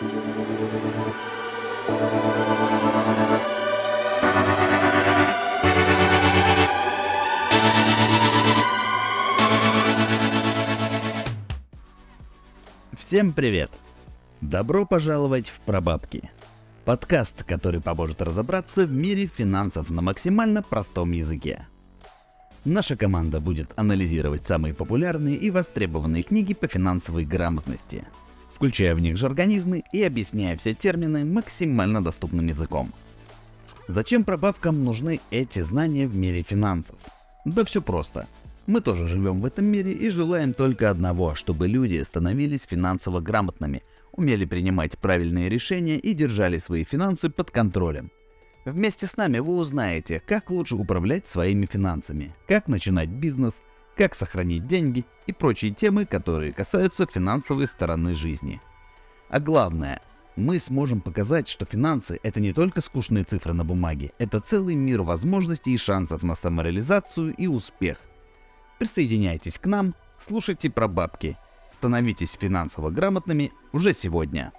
Всем привет! Добро пожаловать в Пробабки. Подкаст, который поможет разобраться в мире финансов на максимально простом языке. Наша команда будет анализировать самые популярные и востребованные книги по финансовой грамотности, включая в них же организмы и объясняя все термины максимально доступным языком. Зачем прабабкам нужны эти знания в мире финансов? Да все просто. Мы тоже живем в этом мире и желаем только одного, чтобы люди становились финансово грамотными, умели принимать правильные решения и держали свои финансы под контролем. Вместе с нами вы узнаете, как лучше управлять своими финансами, как начинать бизнес, как сохранить деньги и прочие темы, которые касаются финансовой стороны жизни. А главное, мы сможем показать, что финансы это не только скучные цифры на бумаге, это целый мир возможностей и шансов на самореализацию и успех. Присоединяйтесь к нам, слушайте про бабки, становитесь финансово грамотными уже сегодня.